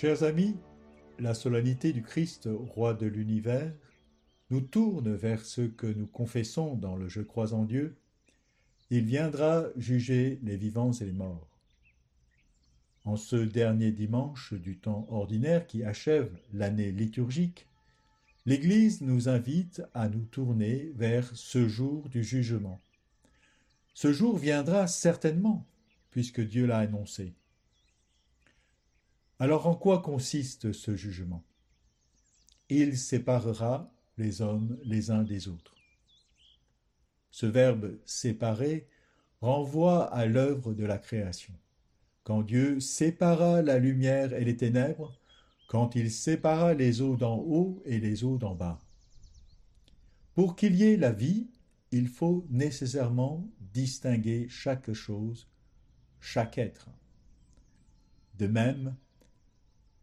Chers amis, la solennité du Christ, roi de l'univers, nous tourne vers ce que nous confessons dans le Je crois en Dieu. Il viendra juger les vivants et les morts. En ce dernier dimanche du temps ordinaire qui achève l'année liturgique, l'Église nous invite à nous tourner vers ce jour du jugement. Ce jour viendra certainement, puisque Dieu l'a annoncé. Alors en quoi consiste ce jugement? Il séparera les hommes les uns des autres. Ce verbe séparer renvoie à l'œuvre de la création. Quand Dieu sépara la lumière et les ténèbres, quand il sépara les eaux d'en haut et les eaux d'en bas. Pour qu'il y ait la vie, il faut nécessairement distinguer chaque chose, chaque être. De même,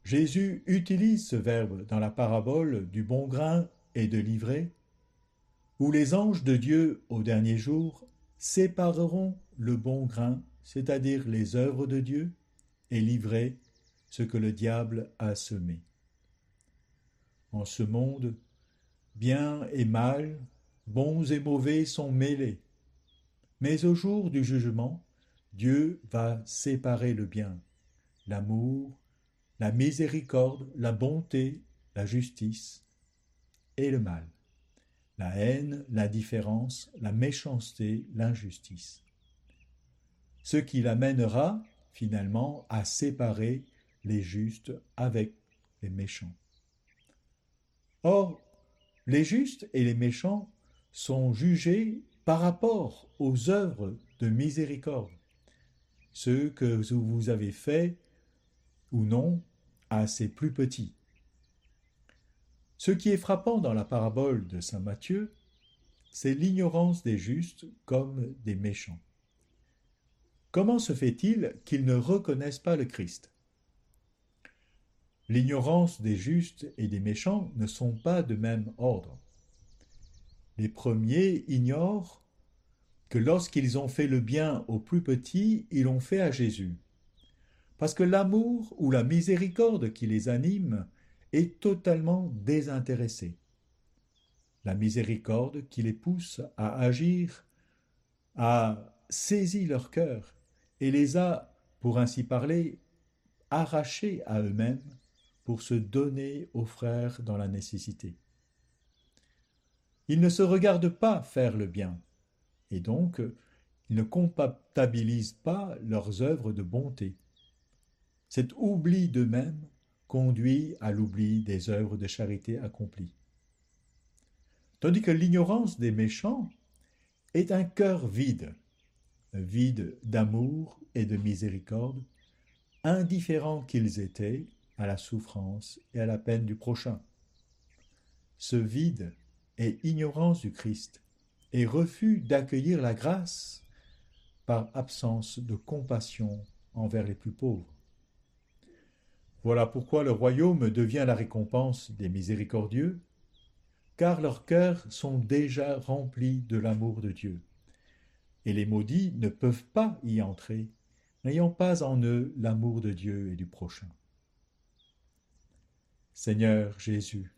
Jésus utilise ce verbe dans la parabole du bon grain et de l'ivraie, où les anges de Dieu au dernier jour sépareront le bon grain, c'est-à-dire les œuvres de Dieu, et l'ivraie, ce que le diable a semé. En ce monde, bien et mal, bons et mauvais sont mêlés. Mais au jour du jugement, Dieu va séparer le bien, l'amour, la miséricorde, la bonté, la justice et le mal, la haine, l'indifférence, la méchanceté, l'injustice. Ce qui l'amènera finalement à séparer les justes avec les méchants. Or, les justes et les méchants sont jugés par rapport aux œuvres de miséricorde, ceux que vous avez faits ou non à ces plus petits. Ce qui est frappant dans la parabole de Saint Matthieu, c'est l'ignorance des justes comme des méchants. Comment se fait-il qu'ils ne reconnaissent pas le Christ? L'ignorance des justes et des méchants ne sont pas de même ordre. Les premiers ignorent que lorsqu'ils ont fait le bien aux plus petits, ils l'ont fait à Jésus. Parce que l'amour ou la miséricorde qui les anime est totalement désintéressé. La miséricorde qui les pousse à agir a saisi leur cœur et les a, pour ainsi parler, arrachés à eux-mêmes pour se donner aux frères dans la nécessité. Ils ne se regardent pas faire le bien, et donc ils ne comptabilisent pas leurs œuvres de bonté. Cet oubli d'eux-mêmes conduit à l'oubli des œuvres de charité accomplies. Tandis que l'ignorance des méchants est un cœur vide, vide d'amour et de miséricorde, indifférents qu'ils étaient à la souffrance et à la peine du prochain. Ce vide est ignorance du Christ et refus d'accueillir la grâce par absence de compassion envers les plus pauvres. Voilà pourquoi le royaume devient la récompense des miséricordieux, car leurs cœurs sont déjà remplis de l'amour de Dieu, et les maudits ne peuvent pas y entrer, n'ayant pas en eux l'amour de Dieu et du prochain. Seigneur Jésus,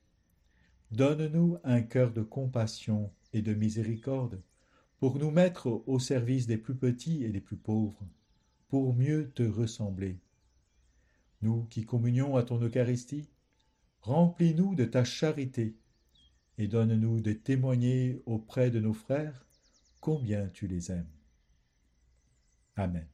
donne-nous un cœur de compassion et de miséricorde pour nous mettre au service des plus petits et des plus pauvres, pour mieux te ressembler nous qui communions à ton Eucharistie, remplis-nous de ta charité et donne-nous de témoigner auprès de nos frères combien tu les aimes. Amen.